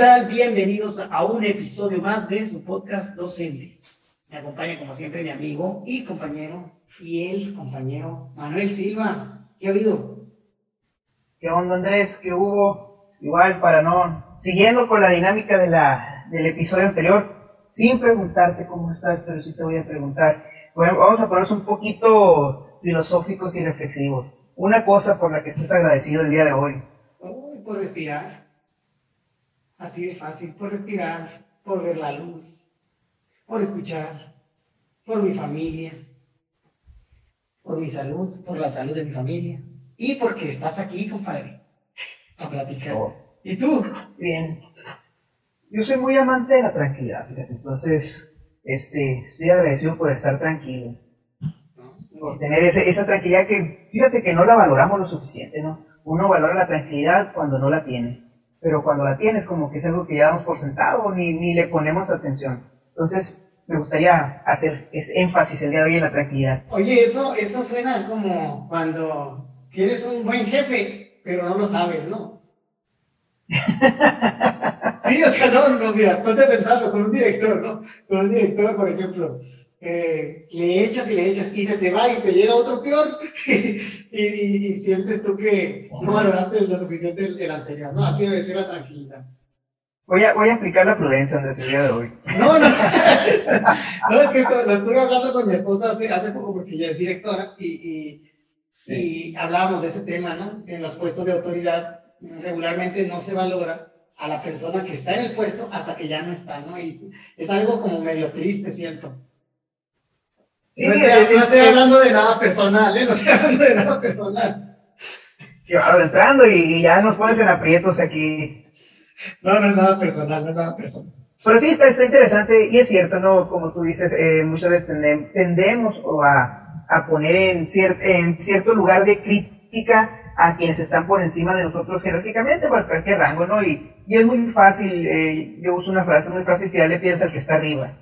tal? Bienvenidos a un episodio más de su podcast Docentes. Me acompaña como siempre mi amigo y compañero, fiel compañero Manuel Silva. ¿Qué ha habido? ¿Qué onda Andrés? ¿Qué hubo? Igual para no... Siguiendo con la dinámica de la, del episodio anterior, sin preguntarte cómo estás, pero sí te voy a preguntar. Bueno, vamos a ponernos un poquito filosóficos y reflexivos. Una cosa por la que estés agradecido el día de hoy. Uy, por respirar. Así de fácil, por respirar, por ver la luz, por escuchar, por mi familia, por mi salud, por la salud de mi familia. Y porque estás aquí, compadre, a platicar. Oh. ¿Y tú? Bien. Yo soy muy amante de la tranquilidad, fíjate. Entonces, este, estoy agradecido por estar tranquilo. Por tener ese- esa tranquilidad que, fíjate que no la valoramos lo suficiente, ¿no? Uno valora la tranquilidad cuando no la tiene. Pero cuando la tienes, como que es algo que ya damos por sentado, ni, ni le ponemos atención. Entonces, me gustaría hacer ese énfasis el día de hoy en la tranquilidad. Oye, eso, eso suena como cuando tienes un buen jefe, pero no lo sabes, ¿no? Sí, o sea, no, no, mira, ponte a pensarlo con un director, ¿no? Con un director, por ejemplo, eh, le echas y le echas y se te va y te llega otro peor y, y- y sientes tú que no valoraste lo suficiente el, el anterior, ¿no? Así debe ser la tranquilidad. Voy a, voy a aplicar la prudencia Andrés, el día de hoy. No, no, no, es que esto, lo estuve hablando con mi esposa hace, hace poco porque ella es directora y, y, y hablábamos de ese tema, ¿no? En los puestos de autoridad regularmente no se valora a la persona que está en el puesto hasta que ya no está, ¿no? Y es algo como medio triste, siento. Sí, no sí, estoy, es- no estoy es- hablando de nada personal, ¿eh? No estoy hablando de nada personal. Que ahora entrando y, y ya nos pones en aprietos aquí. No, no es nada personal, no es nada personal. Pero sí, está, está interesante y es cierto, ¿no? Como tú dices, eh, muchas veces tendem- tendemos o a, a poner en, cier- en cierto lugar de crítica a quienes están por encima de nosotros jerárquicamente, por cualquier rango, ¿no? Y, y es muy fácil, eh, yo uso una frase muy fácil, tirarle piedras al que está arriba.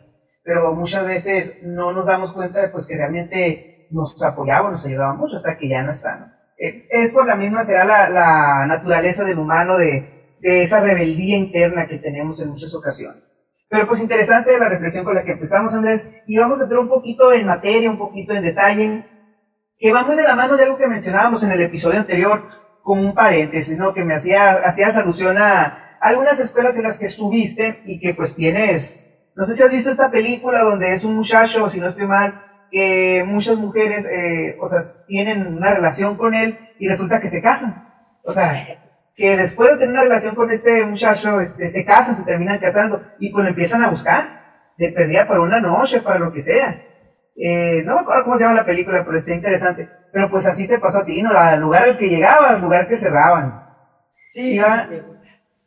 Pero muchas veces no nos damos cuenta de pues, que realmente nos apoyaba, nos ayudaba mucho hasta que ya no está, ¿no? Eh, es por la misma, será la, la naturaleza del humano de, de esa rebeldía interna que tenemos en muchas ocasiones. Pero pues interesante la reflexión con la que empezamos, Andrés, y vamos a entrar un poquito en materia, un poquito en detalle, que va muy de la mano de algo que mencionábamos en el episodio anterior, como un paréntesis, ¿no? Que me hacía, hacías alusión a algunas escuelas en las que estuviste y que pues tienes, no sé si has visto esta película donde es un muchacho, si no estoy mal, que muchas mujeres, eh, o sea, tienen una relación con él y resulta que se casan. O sea, que después de tener una relación con este muchacho, este, se casan, se terminan casando y pues lo empiezan a buscar, de perdida para una noche, para lo que sea. Eh, no me acuerdo cómo se llama la película, pero está interesante. Pero pues así te pasó a ti, ¿no? Al lugar al que llegaban, al lugar que cerraban. Sí, sí, pues,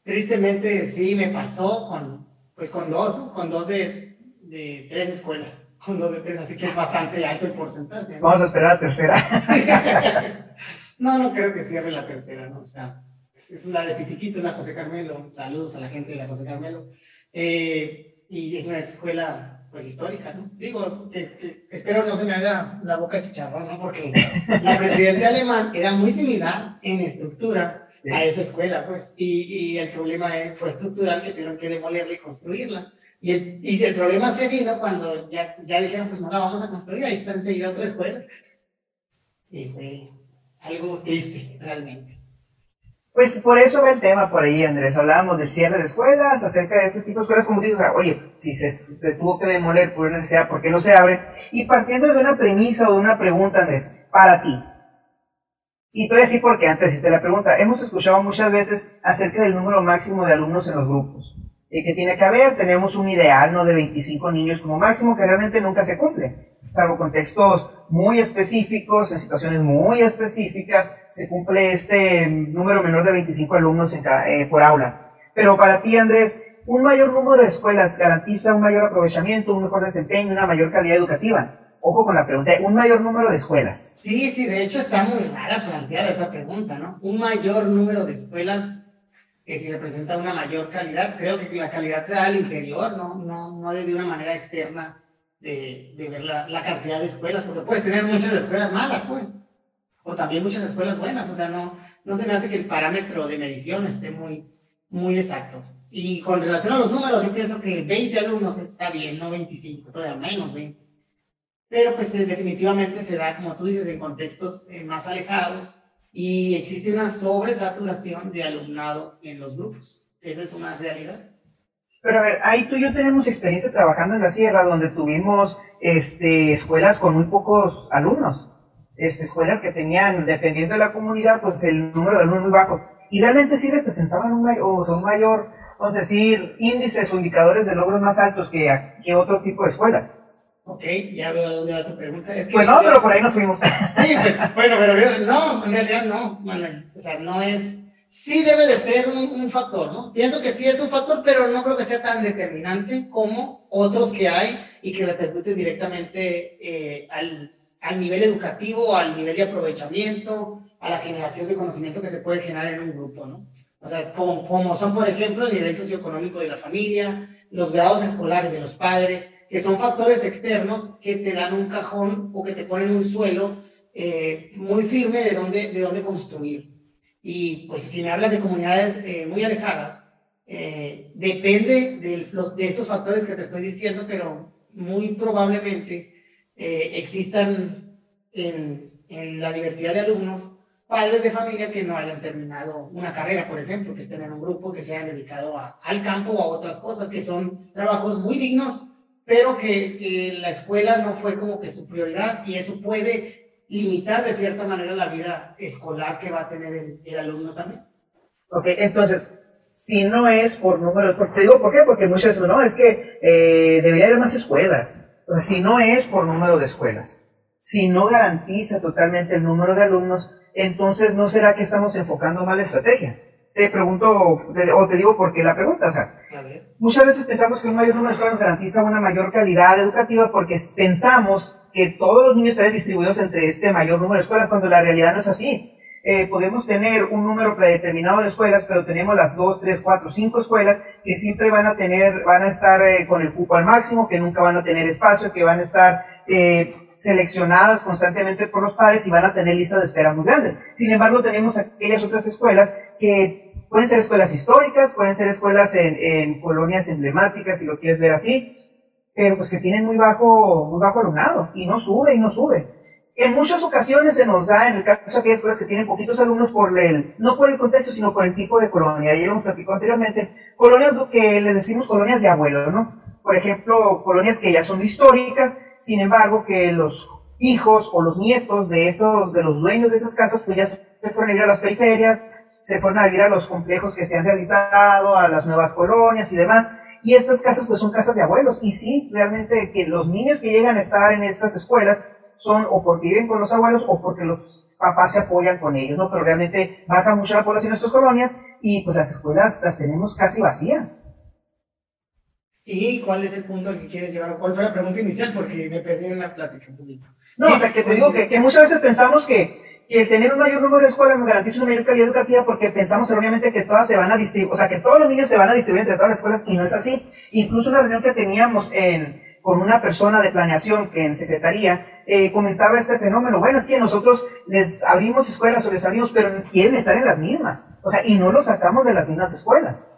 tristemente sí me pasó con, pues con dos, ¿no? Con dos de, de tres escuelas, con dos de tres, así que es bastante alto el porcentaje. ¿no? Vamos a esperar a la tercera. no, no creo que cierre la tercera, ¿no? O sea, es, es la de Pitiquito, es la José Carmelo, saludos a la gente de la José Carmelo, Eh, y es una escuela, pues, histórica, ¿no? Digo, que, que espero no se me haga la boca chicharrón, ¿no? Porque la presidenta alemán era muy similar en estructura a esa escuela, pues. Y, y el problema fue estructural que tuvieron que demolerla y construirla. Y el, y el problema se vino cuando ya, ya dijeron, pues no la vamos a construir, ahí está enseguida otra escuela. Y fue algo triste, realmente. Pues por eso va el tema por ahí, Andrés. Hablábamos del cierre de escuelas, acerca de este tipo de escuelas, como dices, o oye, si se, se tuvo que demoler por una necesidad, ¿por qué no se abre? Y partiendo de una premisa o de una pregunta, Andrés, para ti. Y te voy a decir por qué antes hacerte la pregunta. Hemos escuchado muchas veces acerca del número máximo de alumnos en los grupos. Y que tiene que haber, tenemos un ideal, ¿no? De 25 niños como máximo, que realmente nunca se cumple salvo contextos muy específicos, en situaciones muy específicas, se cumple este número menor de 25 alumnos eh, por aula. Pero para ti, Andrés, un mayor número de escuelas garantiza un mayor aprovechamiento, un mejor desempeño, una mayor calidad educativa. Ojo con la pregunta, un mayor número de escuelas. Sí, sí, de hecho está muy rara planteada esa pregunta, ¿no? Un mayor número de escuelas que si representa una mayor calidad, creo que la calidad se da al interior, ¿no? No, no de una manera externa de, ver la, la cantidad de escuelas, porque puedes tener muchas escuelas malas, pues. O también muchas escuelas buenas, o sea, no, no se me hace que el parámetro de medición esté muy, muy exacto. Y con relación a los números, yo pienso que 20 alumnos está bien, no 25, todavía menos 20. Pero pues eh, definitivamente se da, como tú dices, en contextos eh, más alejados y existe una sobresaturación de alumnado en los grupos. Esa es una realidad. Pero a ver, ahí tú y yo tenemos experiencia trabajando en la sierra, donde tuvimos este, escuelas con muy pocos alumnos. Este, escuelas que tenían, dependiendo de la comunidad, pues el número de alumnos muy bajo. Y realmente sí representaban un mayor, un mayor vamos a decir, índices o indicadores de logros más altos que, que otro tipo de escuelas. Ok, ya veo dónde va tu pregunta. Es que, pues no, pero por ahí nos fuimos. Sí, pues, bueno, pero no, en realidad no, Manuel. O sea, no es sí debe de ser un, factor, ¿no? Pienso que sí es un factor, pero no creo que sea tan determinante como otros que hay y que repercuten directamente eh, al, al, nivel educativo, al nivel de aprovechamiento, a la generación de conocimiento que se puede generar en un grupo, ¿no? O sea, como, como son, por ejemplo, el nivel socioeconómico de la familia, los grados escolares de los padres, que son factores externos que te dan un cajón o que te ponen un suelo eh, muy firme de dónde, de dónde construir. Y pues si me hablas de comunidades eh, muy alejadas, eh, depende de, los, de estos factores que te estoy diciendo, pero muy probablemente existan en, en, la diversidad de alumnos padres de familia que no hayan terminado una carrera, por ejemplo, que estén en un grupo que se hayan dedicado al campo o a otras cosas, que son trabajos muy dignos, pero que, la escuela no fue como que su prioridad y eso puede limitar de cierta manera la vida escolar que va a tener el, alumno también. Ok, entonces, si no es por número, porque, te digo por qué, porque muchas veces, no, es que eh, debería haber más escuelas. O sea, si no es por número de escuelas, si no garantiza totalmente el número de alumnos, entonces no será que estamos enfocando mal la estrategia. Te pregunto, o te digo por qué la pregunta, o sea, muchas veces pensamos que un mayor número de escuelas garantiza una mayor calidad educativa porque pensamos que todos los niños estén distribuidos entre este mayor número de escuelas, cuando la realidad no es así. Eh, podemos tener un número predeterminado de escuelas, pero tenemos las dos, tres, cuatro, cinco escuelas que siempre van a tener, van a estar eh, con el cupo al máximo, que nunca van a tener espacio, que van a estar eh, seleccionadas constantemente por los padres y van a tener listas de espera muy grandes. Sin embargo, tenemos aquellas otras escuelas que pueden ser escuelas históricas, pueden ser escuelas en, colonias emblemáticas, si lo quieres ver así, pero pues que tienen muy bajo, muy bajo alumnado y no sube y no sube. En muchas ocasiones se nos da, en el caso de aquellas escuelas que tienen poquitos alumnos, por el, no por el contexto, sino por el tipo de colonia. Lo hemos platicado anteriormente. Colonias que les decimos colonias de abuelo, ¿no? Por ejemplo, colonias que ya son históricas, sin embargo, que los hijos o los nietos de esos, de los dueños de esas casas, pues ya se fueron ir a las periferias, se fueron a vivir a los complejos que se han realizado, a las nuevas colonias y demás. Y estas casas pues son casas de abuelos. Y sí, realmente que los niños que llegan a estar en estas escuelas son o porque viven con los abuelos o porque los papás se apoyan con ellos, ¿no? Pero realmente baja mucho la población en estas colonias y pues las escuelas las tenemos casi vacías. ¿Y cuál es el punto al que quieres llevar? ¿Cuál fue la pregunta inicial? Porque me perdí en la plática un poquito. No, o sea, que te digo que, que muchas veces pensamos que que tener un mayor número de escuelas nos garantiza una mayor calidad educativa porque pensamos erróneamente que todas se van a distribuir, o sea, que todos los niños se van a distribuir entre todas las escuelas y no es así. Incluso una reunión que teníamos en, con una persona de planeación que en secretaría eh, comentaba este fenómeno. Bueno, es que nosotros les abrimos escuelas o les abrimos, pero quieren estar en las mismas. O sea, y no los sacamos de las mismas escuelas.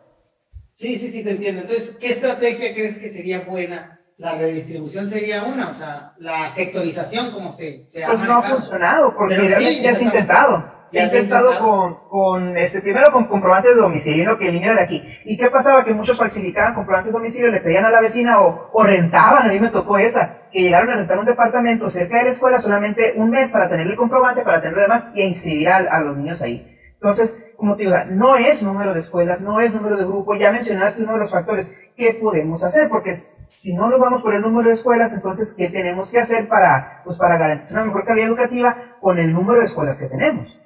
Sí, sí, sí, te entiendo. Entonces, ¿qué estrategia crees que sería buena la redistribución sería una, o sea, la sectorización como se, se ha pues no ha funcionado, porque realmente ya se ha intentado. Se ha intentado con, con, este, primero con comprobantes de domicilio, ¿no? que el niño era de aquí. ¿Y qué pasaba? Que muchos falsificaban comprobantes de domicilio, le pedían a la vecina o, o rentaban, a mí me tocó esa, que llegaron a rentar un departamento cerca de la escuela solamente un mes para tener el comprobante, para tener lo demás y inscribir a, a los niños ahí. Entonces, como te digo, no es número de escuelas, no es número de grupo, ya mencionaste uno de los factores. ¿Qué podemos hacer? Porque si no nos vamos por el número de escuelas, entonces, ¿qué tenemos que hacer para, pues, para garantizar una mejor calidad educativa con el número de escuelas que tenemos?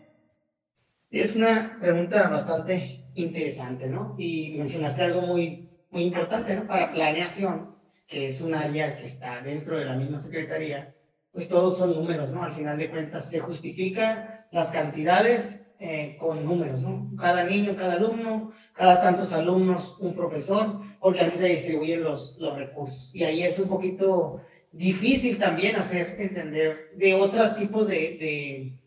Sí, es una pregunta bastante interesante, ¿no? Y mencionaste algo muy, muy importante, ¿no? Para planeación, que es un área que está dentro de la misma secretaría, pues todos son números, ¿no? Al final de cuentas se justifican las cantidades eh, con números, ¿no? Cada niño, cada alumno, cada tantos alumnos, un profesor, porque así se distribuyen los, los recursos. Y ahí es un poquito difícil también hacer entender de otros tipos de, de,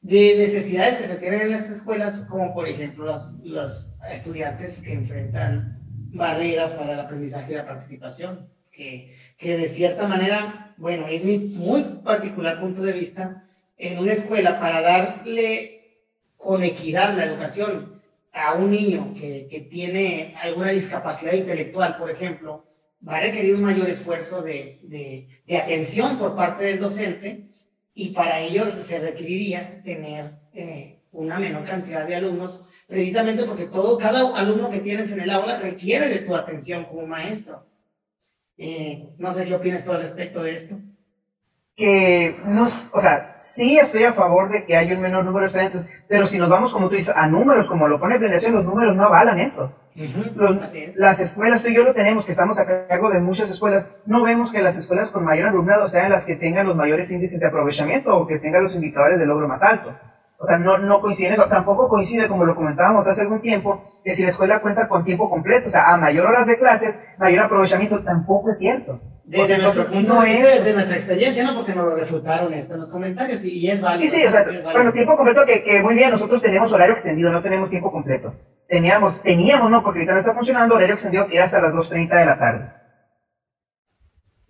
de necesidades que se tienen en las escuelas, como por ejemplo los estudiantes que enfrentan barreras para el aprendizaje y la participación, que, que de cierta manera, bueno, es mi muy particular punto de vista, en una escuela para darle con equidad la educación a un niño que, que tiene alguna discapacidad intelectual, por ejemplo, va a requerir un mayor esfuerzo de, de, atención por parte del docente y para ello se requeriría tener eh, una menor cantidad de alumnos, precisamente porque todo, cada alumno que tienes en el aula requiere de tu atención como maestro. Eh, no sé qué opinas tú al respecto de esto que no, o sea, sí estoy a favor de que haya un menor número de estudiantes, pero si nos vamos, como tú dices, a números, como lo pone planeación, los números no avalan esto. las escuelas, tú y yo lo tenemos, que estamos a cargo de muchas escuelas, no vemos que las escuelas con mayor alumnado sean las que tengan los mayores índices de aprovechamiento o que tengan los indicadores de logro más alto. O sea, no, no coincide eso. Tampoco coincide, como lo comentábamos hace algún tiempo, que si la escuela cuenta con tiempo completo, o sea, a mayor horas de clases, mayor aprovechamiento, tampoco es cierto. Desde nuestro punto de vista, desde nuestra experiencia, ¿no? Porque nos lo refutaron esto en los comentarios y, es válido. Sí, sí, o sea, bueno, tiempo completo que, que, muy bien, nosotros tenemos horario extendido, no tenemos tiempo completo. Teníamos, teníamos, no, porque ahorita no está funcionando, horario extendido que era hasta las 2.30 de la tarde.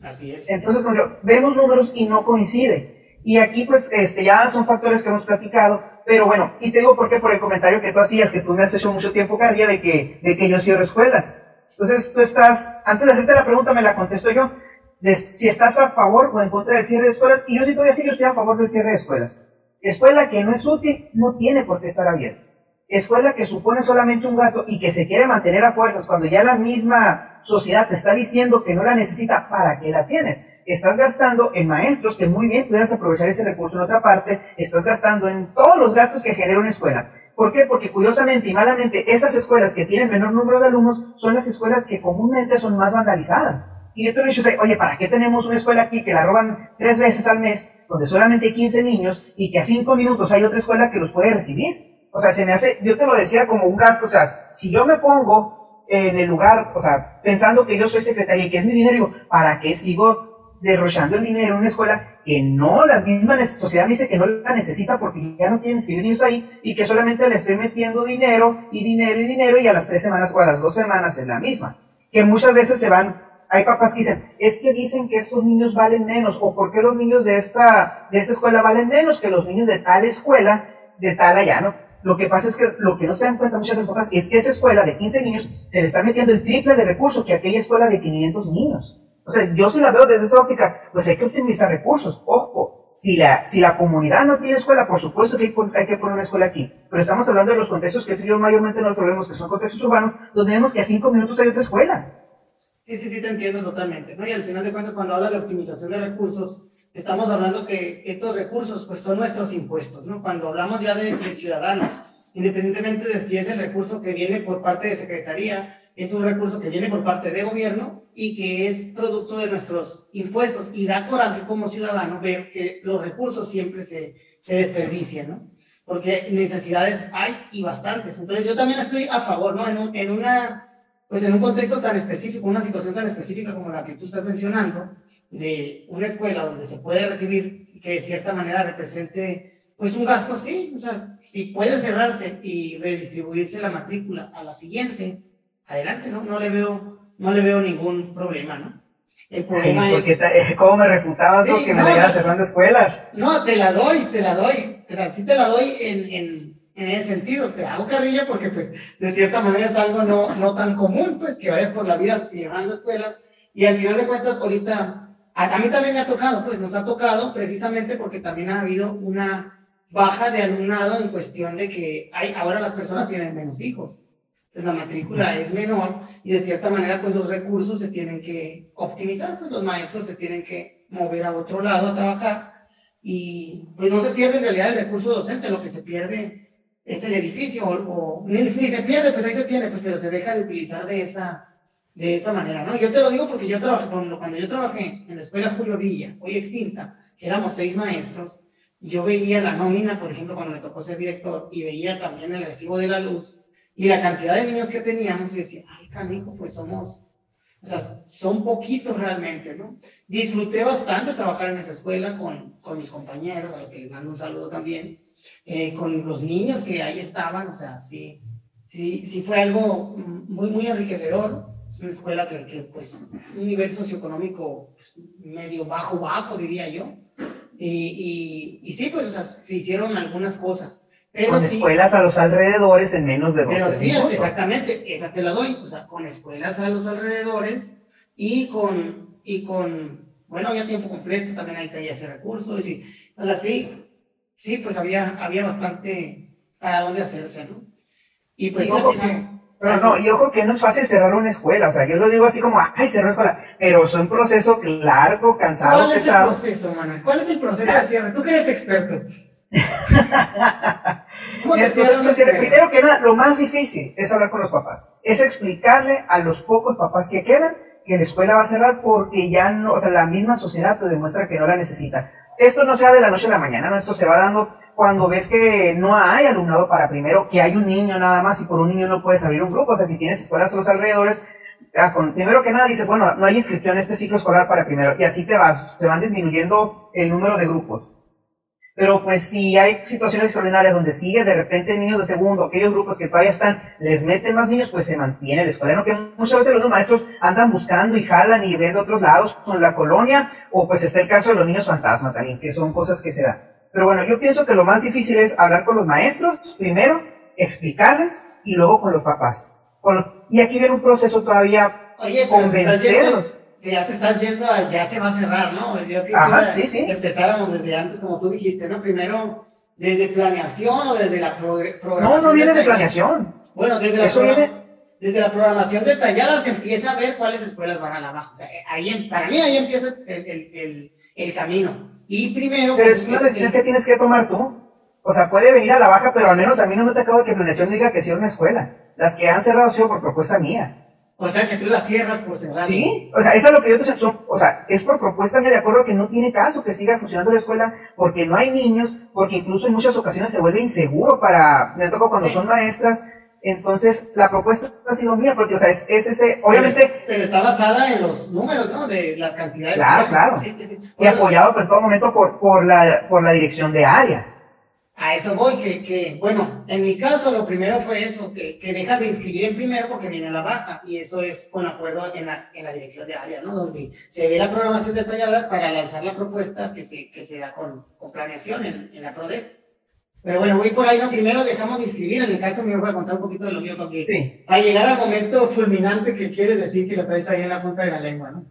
Así es. Entonces, vemos números y no coincide. Y aquí, pues, este, ya son factores que hemos platicado, pero bueno, y te digo por qué, por el comentario que tú hacías, que tú me has hecho mucho tiempo, Carlia, de que, de que yo cierro escuelas. Entonces, tú estás, antes de hacerte la pregunta, me la contesto yo si estás a favor o en contra del cierre de escuelas, y yo sí todavía sí, yo estoy a favor del cierre de escuelas. Escuela que no es útil no tiene por qué estar abierta. Escuela que supone solamente un gasto y que se quiere mantener a fuerzas cuando ya la misma sociedad te está diciendo que no la necesita, ¿para qué la tienes? Estás gastando en maestros que muy bien pudieras aprovechar ese recurso en otra parte, estás gastando en todos los gastos que genera una escuela. ¿Por qué? Porque curiosamente y malamente, estas escuelas que tienen menor número de alumnos son las escuelas que comúnmente son más vandalizadas. Y yo te he dicho, oye, ¿para qué tenemos una escuela aquí que la roban tres veces al mes, donde solamente hay 15 niños, y que a cinco minutos hay otra escuela que los puede recibir? O sea, se me hace, yo te lo decía como un gasto, o sea, si yo me pongo en el lugar, o sea, pensando que yo soy secretaria y que es mi dinero, digo, ¿para qué sigo derrochando el dinero en una escuela que no, la misma sociedad me dice que no la necesita porque ya no tienen escribir niños ahí y que solamente le estoy metiendo dinero y dinero y dinero y a las tres semanas o a las dos semanas es la misma? Que muchas veces se van hay papás que dicen, es que dicen que estos niños valen menos, o por qué los niños de esta, de esta escuela valen menos que los niños de tal escuela, de tal allá, ¿no? Lo que pasa es que lo que no se dan cuenta muchas papás es que esa escuela de 15 niños se le está metiendo el triple de recursos que aquella escuela de 500 niños. O sea, yo si la veo desde esa óptica, pues hay que optimizar recursos. Ojo, si la, si la comunidad no tiene escuela, por supuesto que hay, hay, que poner una escuela aquí. Pero estamos hablando de los contextos que tú mayormente nos vemos, que son contextos urbanos, donde vemos que a cinco minutos hay otra escuela. Sí, sí, sí, te entiendo totalmente, ¿no? Y al final de cuentas, cuando habla de optimización de recursos, estamos hablando que estos recursos, pues, son nuestros impuestos, ¿no? Cuando hablamos ya de, ciudadanos, independientemente de si es el recurso que viene por parte de Secretaría, es un recurso que viene por parte de gobierno y que es producto de nuestros impuestos. Y da coraje como ciudadano ver que los recursos siempre se, se desperdician, ¿no? Porque necesidades hay y bastantes. Entonces yo también estoy a favor, ¿no? En, en una pues en un contexto tan específico, una situación tan específica como la que tú estás mencionando, de una escuela donde se puede recibir que de cierta manera represente pues un gasto, sí, o sea, si puede cerrarse y redistribuirse la matrícula a la siguiente, adelante, ¿no? No le veo, no le veo ningún problema, ¿no? El problema es... Eh, ¿Cómo me refutabas que me no, cerrando escuelas? No, te la doy, te la doy. O sea, sí te la doy en, en en ese sentido, te hago carrilla porque pues de cierta manera es algo no, no tan común, pues que vayas por la vida cerrando escuelas y al final de cuentas ahorita, a, mí también me ha tocado, pues nos ha tocado precisamente porque también ha habido una baja de alumnado en cuestión de que hay, ahora las personas tienen menos hijos. Entonces la matrícula es menor y de cierta manera pues los recursos se tienen que optimizar, pues los maestros se tienen que mover a otro lado a trabajar y pues no se pierde en realidad el recurso docente, lo que se pierde es el edificio, o, ni, se pierde, pues ahí se pierde, pues, pero se deja de utilizar de esa, de esa manera, ¿no? Yo te lo digo porque yo trabajé, cuando yo trabajé en la escuela Julio Villa, hoy extinta, que éramos seis maestros, yo veía la nómina, por ejemplo, cuando me tocó ser director, y veía también el recibo de la luz, y la cantidad de niños que teníamos, y decía, ay, canijo, pues somos, o sea, son poquitos realmente, ¿no? Disfruté bastante trabajar en esa escuela con, con mis compañeros, a los que les mando un saludo también, eh, con los niños que ahí estaban, o sea, sí, sí, sí fue algo muy, muy enriquecedor. Es una escuela que, que pues, un nivel socioeconómico pues, medio bajo, bajo, diría yo. Y, y, y sí, pues, o sea, se hicieron algunas cosas. Pero con escuelas a los alrededores en menos de dos Pero sí, exactamente, esa te la doy. O sea, con escuelas a los alrededores y con, y con bueno, había tiempo completo, también hay que hacer recursos. Y, o sea, sí, sí, pues había, había bastante para dónde hacerse, ¿no? Y pues... pero no, y ojo que no es fácil cerrar una escuela, o sea, yo lo digo así como, ay, cerrar escuela, pero es un proceso largo, cansado, ¿Cuál es el proceso, Manuel? ¿Cuál es el proceso de cierre? Tú que eres experto. ¿Cómo se cierra Primero que nada, lo más difícil es hablar con los papás, es explicarle a los pocos papás que quedan que la escuela va a cerrar porque ya no, o sea, la misma sociedad te demuestra que no la necesita. Esto no sea de la noche a la mañana, ¿no? Esto se va dando cuando ves que no hay alumnado para primero, que hay un niño nada más y por un niño no puedes abrir un grupo, o sea, si tienes escuelas a los alrededores, ah, primero que nada dices, bueno, no hay inscripción en este ciclo escolar para primero, y así te vas, te van disminuyendo el número de grupos. Pero pues si hay situaciones extraordinarias donde sigue de repente niños de segundo, aquellos grupos que todavía están, les meten más niños, pues se mantiene el escuela. que muchas veces los maestros andan buscando y jalan y ven de otros lados con la colonia, o pues está el caso de los niños fantasma también, que son cosas que se dan. Pero bueno, yo pienso que lo más difícil es hablar con los maestros, primero, explicarles, y luego con los papás. y aquí viene un proceso todavía Oye, convencerlos ya te estás yendo a ya se va a cerrar, ¿no? Yo quisiera sí, sí. empezáramos desde antes, como tú dijiste, ¿no? Primero, desde planeación o desde la programación. No, no viene de planeación. Bueno, desde la, desde la programación detallada se empieza a ver cuáles escuelas van a la baja. O sea, ahí, para mí ahí empieza el, el, el, el camino. Y primero... Pero pues, es una decisión que tienes que tomar tú. O sea, puede venir a la baja, pero al menos a mí no me ha tocado que planeación diga que sea una escuela. Las que han cerrado han sido por propuesta mía. O sea, que tú la cierras por cerrar. Sí, o sea, eso es lo que yo te o sea, es por propuesta mía de acuerdo que no tiene caso que siga funcionando la escuela porque no hay niños, porque incluso en muchas ocasiones se vuelve inseguro para, me toco cuando son maestras, entonces la propuesta ha sido mía porque, o sea, es, ese, obviamente. Pero, está basada en los números, ¿no? De las cantidades. Claro, claro. Sí, sí, sí. Y apoyado en todo momento por, por la, por la dirección de área a eso voy, que, que, bueno, en mi caso lo primero fue eso, que, que dejas de inscribir en primero porque viene la baja, y eso es con acuerdo en la, en la dirección de área, ¿no? Donde se ve la programación detallada para lanzar la propuesta que se, que se da con, con planeación en, en la PRODEC. Pero bueno, voy por ahí, ¿no? Primero dejamos de inscribir, en el caso mío voy a contar un poquito de lo mío, porque sí. a llegar al momento fulminante que quieres decir que lo traes ahí en la punta de la lengua, ¿no?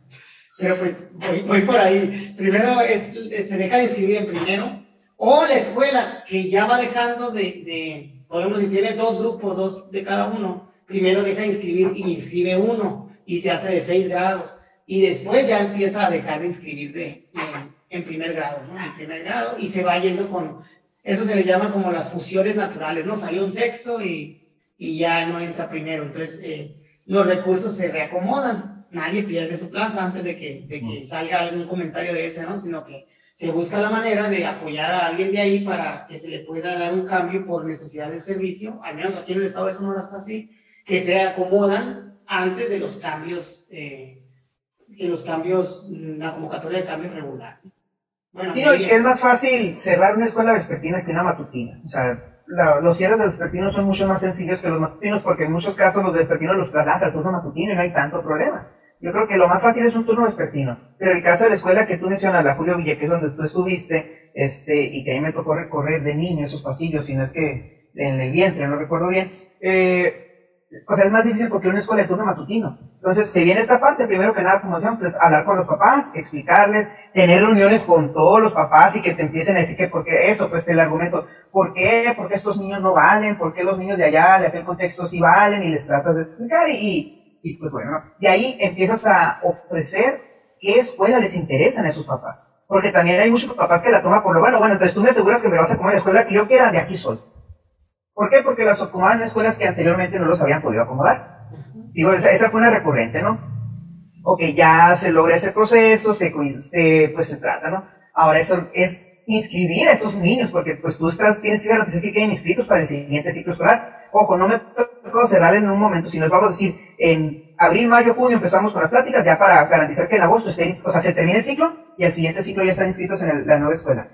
Pero pues voy, voy por ahí. Primero es, se deja de inscribir en primero, o la escuela que ya va dejando de, de, por ejemplo, si tiene dos grupos, dos de cada uno, primero deja de inscribir y inscribe uno y se hace de seis grados. Y después ya empieza a dejar de inscribir de, en, primer grado, ¿no? En primer grado y se va yendo con, eso se le llama como las fusiones naturales, ¿no? Salió un sexto y, y ya no entra primero. Entonces, eh, los recursos se reacomodan. Nadie pierde su plaza antes de que, de que salga algún comentario de ese, ¿no? Sino que se busca la manera de apoyar a alguien de ahí para que se le pueda dar un cambio por necesidad del servicio, al menos aquí en el estado de Sonora está así, que se acomodan antes de los cambios, eh, que los cambios, la convocatoria de cambio regular. Bueno, sí, es más fácil cerrar una escuela vespertina que una matutina. O sea, los cierres de vespertinos son mucho más sencillos que los matutinos porque en muchos casos los vespertinos los trasladas al turno matutino y no hay tanto problema. Yo creo que lo más fácil es un turno vespertino. Pero el caso de la escuela que tú mencionas, la Julio Villa, que es donde tú estuviste, este, y que a mí me tocó recorrer de niño esos pasillos, si no es que en el vientre, no recuerdo bien, eh, o sea, es más difícil porque una escuela de turno matutino. Entonces, se viene esta parte, primero que nada, como decíamos, pues, hablar con los papás, explicarles, tener reuniones con todos los papás y que te empiecen a decir que por qué eso, pues el argumento, ¿por qué? ¿Por qué estos niños no valen? ¿Por qué los niños de allá, de aquel contexto, sí valen? Y les tratas de explicar y pues bueno, de ahí empiezas a ofrecer qué escuela les interesa a esos papás. Porque también hay muchos papás que la toman por lo bueno. Bueno, entonces tú me aseguras que me vas a acomodar en la escuela que yo quiera de aquí soy. ¿Por qué? Porque las acomodan en escuelas que anteriormente no los habían podido acomodar. Digo, esa, fue una recurrente, ¿no? Ok, ya se logra ese proceso, se, se, pues se trata, ¿no? Ahora eso es inscribir a esos niños, porque pues tú estás, tienes que garantizar que queden inscritos para el siguiente ciclo escolar. Ojo, no me cerrar en un momento, sino vamos a decir, en abril, mayo, junio empezamos con las pláticas ya para garantizar que en agosto esté, o sea, se termine el ciclo y al siguiente ciclo ya están inscritos en la nueva escuela.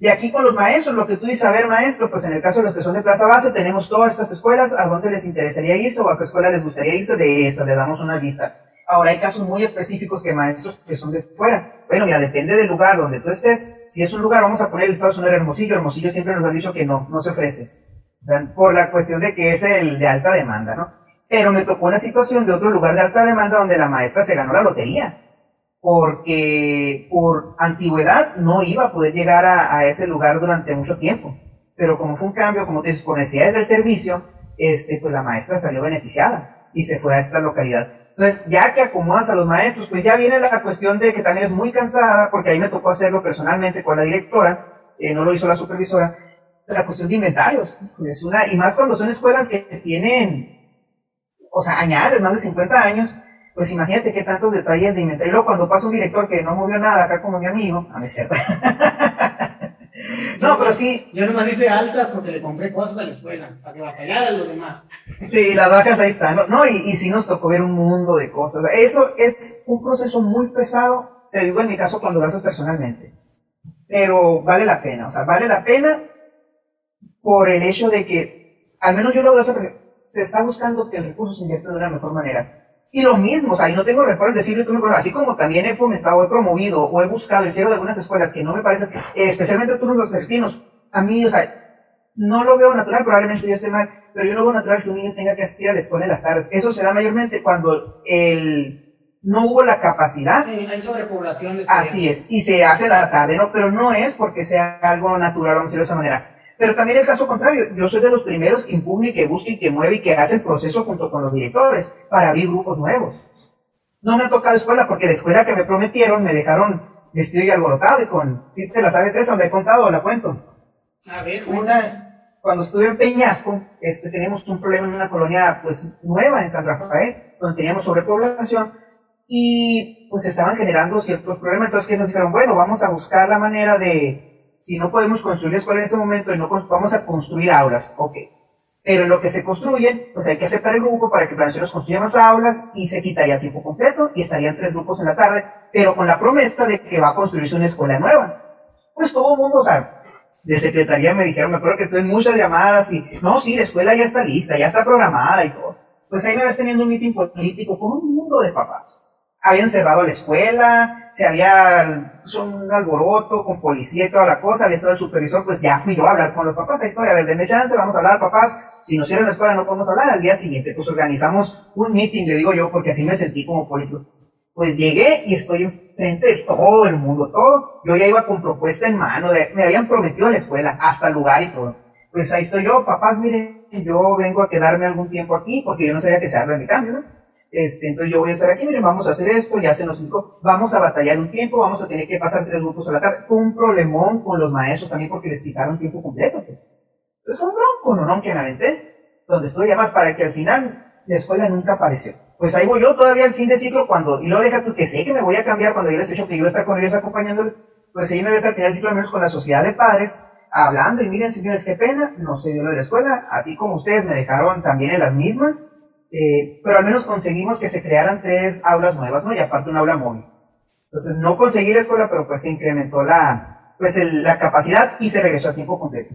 Y aquí con los maestros, lo que tú dices, a ver, maestro, pues en el caso de los que son de plaza base, tenemos todas estas escuelas, ¿a dónde les interesaría irse o a qué escuela les gustaría irse? De esta, le damos una lista. Ahora hay casos muy específicos que maestros que son de fuera. Bueno, ya depende del lugar donde tú estés. Si es un lugar, vamos a poner el Estado Sonora Hermosillo. Hermosillo siempre nos ha dicho que no, no se ofrece. O sea, por la cuestión de que es el de alta demanda, ¿no? Pero me tocó una situación de otro lugar de alta demanda donde la maestra se ganó la lotería. Porque por antigüedad no iba a poder llegar a, ese lugar durante mucho tiempo. Pero como fue un cambio, como te dices, por necesidades del servicio, este, pues la maestra salió beneficiada y se fue a esta localidad. Entonces, ya que acomodas a los maestros, pues ya viene la cuestión de que también es muy cansada, porque ahí me tocó hacerlo personalmente con la directora, eh, no lo hizo la supervisora, la cuestión de inventarios. Es una, y más cuando son escuelas que tienen, o sea, añades, más de 50 años, pues imagínate qué tantos detalles de inventario. Y luego cuando pasa un director que no movió nada, acá como mi amigo, a mí es cierto. No, pero sí. Yo nomás hice altas porque le compré cosas a la escuela, para que batallaran los demás. Sí, las bajas ahí están. No, y, y sí nos tocó ver un mundo de cosas. Eso es un proceso muy pesado, te digo en mi caso cuando lo haces personalmente. Pero vale la pena, o sea, vale la pena por el hecho de que, al menos yo lo hacer, se está buscando que el recurso se invierta de una mejor manera. Y lo mismo, o sea, y no tengo reparo en decirlo, así como también he fomentado, he promovido o he buscado el cielo de algunas escuelas que no me parece, especialmente turnos vespertinos, a mí, o sea, no lo veo natural, probablemente ya esté mal, pero yo no veo natural que un niño tenga que asistir a la escuela en las tardes. Eso se da mayormente cuando el, no hubo la capacidad. Sí, hay sobrepoblación de Así es, y se hace la tarde, ¿no? Pero no es porque sea algo natural, vamos a decirlo de esa manera. Pero también el caso contrario, yo soy de los primeros que impugna y que busca y que mueve y que hace el proceso junto con los directores para abrir grupos nuevos. No me ha tocado escuela porque la escuela que me prometieron me dejaron vestido y alborotado y con, si te la sabes esa, la he contado o la cuento. A ver, una, cuando estuve en Peñasco, este, teníamos un problema en una colonia pues nueva en San Rafael, donde teníamos sobrepoblación y pues estaban generando ciertos problemas. Entonces que nos dijeron, bueno, vamos a buscar la manera de si no podemos construir escuela en este momento no vamos a construir aulas, ok. Pero en lo que se construye, pues hay que aceptar el grupo para que Planeación nos construya más aulas y se quitaría tiempo completo y estarían tres grupos en la tarde, pero con la promesa de que va a construirse una escuela nueva. Pues todo el mundo, o sea, de secretaría me dijeron, me acuerdo que tuve muchas llamadas y, no, sí, la escuela ya está lista, ya está programada y todo. Pues ahí me ves teniendo un mitin político con un mundo de papás habían cerrado la escuela, se había pues, un alboroto con policía y toda la cosa, había estado el supervisor, pues ya fui yo a hablar con los papás, ahí estoy, a ver, denme chance, vamos a hablar, papás, si nos cierran la escuela no podemos hablar, al día siguiente, pues organizamos un meeting, le digo yo, porque así me sentí como político. Pues llegué y estoy enfrente de todo el mundo, todo, yo ya iba con propuesta en mano, me habían prometido la escuela, hasta el lugar y todo. Pues ahí estoy yo, papás, miren, yo vengo a quedarme algún tiempo aquí, porque yo no sabía que se habla de mi cambio, ¿no? Este, entonces yo voy a estar aquí, miren, vamos a hacer esto, ya se nos indicó, vamos a batallar un tiempo, vamos a tener que pasar tres grupos a la tarde, un problemón con los maestros también porque les quitaron tiempo completo. Pues. Entonces fue un bronco, ¿no? Que me aventé, donde estoy llamado para que al final la escuela nunca apareció. Pues ahí voy yo todavía al fin de ciclo cuando, y luego deja tú que sé que me voy a cambiar cuando yo les he dicho que yo voy a estar con ellos acompañándoles, pues ahí me ves al final del ciclo al menos con la sociedad de padres, hablando y miren señores, qué pena, no se dio lo de la escuela, así como ustedes me dejaron también en las mismas, eh, pero al menos conseguimos que se crearan tres aulas nuevas, ¿no? Y aparte un aula móvil. Entonces, no conseguí la escuela, pero pues se incrementó la, pues el, la capacidad y se regresó a tiempo completo.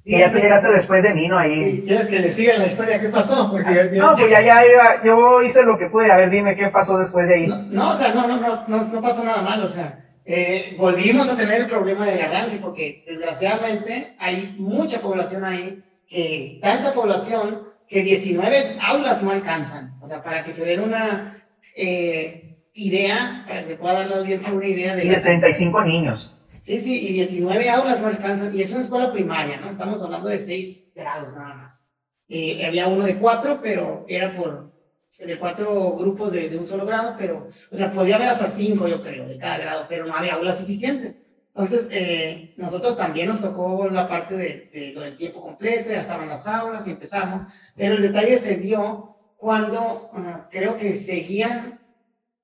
Sí, y ya te llegaste después de mí, ¿no? Ahí. ¿Quieres que le siga la historia? ¿Qué pasó? Porque yo, no, pues ya, ya, ya, yo hice lo que pude. A ver, dime qué pasó después de ahí. No, no o sea, no, no, no, no, no pasó nada mal, o sea. Eh, volvimos a tener el problema de arranque porque desgraciadamente hay mucha población ahí, que tanta población que 19 aulas no alcanzan. O sea, para que se den una eh, idea, para que se pueda dar la audiencia una idea de... Y de 35 niños. Sí, sí, y 19 aulas no alcanzan. Y es una escuela primaria, ¿no? Estamos hablando de 6 grados nada más. Eh, había uno de 4, pero era por... De cuatro grupos de, de un solo grado, pero, o sea, podía haber hasta cinco, yo creo, de cada grado, pero no había aulas suficientes. Entonces, eh, nosotros también nos tocó la parte de, lo del tiempo completo, ya estaban las aulas y empezamos, pero el detalle se dio cuando ah, creo que seguían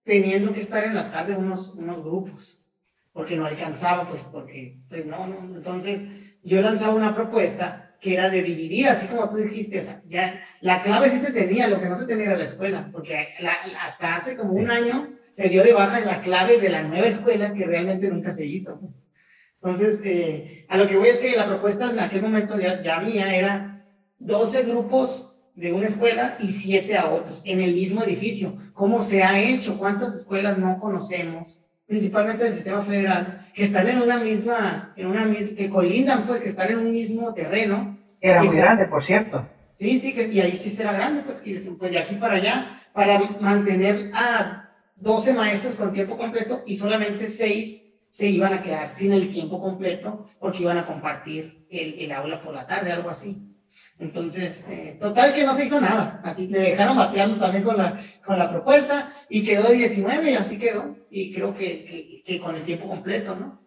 teniendo que estar en la tarde unos, unos grupos, porque no alcanzaba, pues, porque, pues no, no. Entonces, yo lanzaba una propuesta que era de dividir, así como tú dijiste, o sea, ya, la clave sí se tenía, lo que no se tenía era la escuela, porque hasta hace como un año se dio de baja la clave de la nueva escuela que realmente nunca se hizo. Pues. Entonces, eh, a lo que voy es que la propuesta en aquel momento ya, ya mía era 12 grupos de una escuela y 7 a otros en el mismo edificio. ¿Cómo se ha hecho? ¿Cuántas escuelas no conocemos? Principalmente del sistema federal, que están en una misma, en una misma, que colindan, pues, que están en un mismo terreno. Era muy grande, por cierto. Sí, sí, que, y ahí sí será grande, pues, que pues de aquí para allá, para mantener a 12 maestros con tiempo completo y solamente 6 se iban a quedar sin el tiempo completo porque iban a compartir el, el aula por la tarde, algo así. Entonces, eh, total que no se hizo nada. Así me dejaron bateando también con la, con la propuesta y quedó de 19 y así quedó. Y creo que, que, con el tiempo completo, ¿no?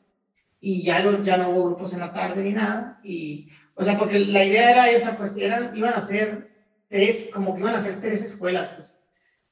Y ya, ya no hubo grupos en la tarde ni nada. Y, o sea, porque la idea era esa, pues eran, iban a ser tres, como que iban a ser tres escuelas, pues.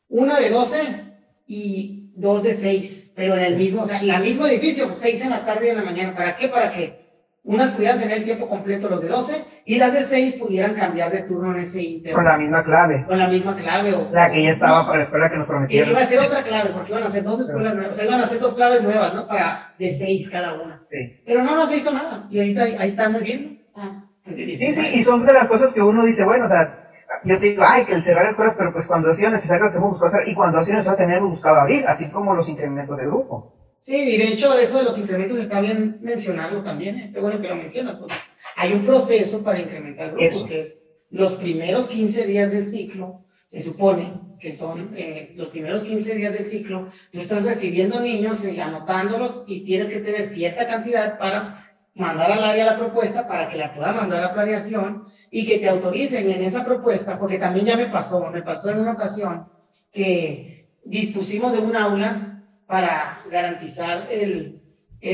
Una de 12 y dos de seis, pero en el mismo, o sea, en el mismo edificio, seis en la tarde y en la mañana. ¿Para qué? Para que unas pudieran tener el tiempo completo los de 12 y las de 6 pudieran cambiar de turno en ese interno. Con la misma clave. Con la misma clave. O, la que ya estaba para la escuela que nos prometieron. Y iba a ser otra clave, porque iban a ser dos escuelas nuevas, o sea, iban a ser dos claves nuevas, ¿no? Para de 6 cada una. Sí. Pero no, no se hizo nada. Y ahorita ahí está muy bien. Ah, pues sí, sí, y son de las cosas que uno dice, bueno, o sea, yo te digo, ay, que el cerrar escuelas, pero pues cuando ha sido necesario lo hemos buscado hacer y cuando ha sido necesario tenemos buscado abrir, así como los incrementos de grupo. Sí, y de hecho eso de los incrementos está bien mencionarlo también, ¿eh? qué bueno que lo mencionas, porque hay un proceso para incrementar grupos, que es los primeros 15 días del ciclo, se supone que son eh, los primeros 15 días del ciclo, tú estás recibiendo niños, y anotándolos y tienes que tener cierta cantidad para mandar al área la propuesta para que la pueda mandar a planeación y que te autoricen en esa propuesta, porque también ya me pasó, me pasó en una ocasión que dispusimos de un aula para garantizar el,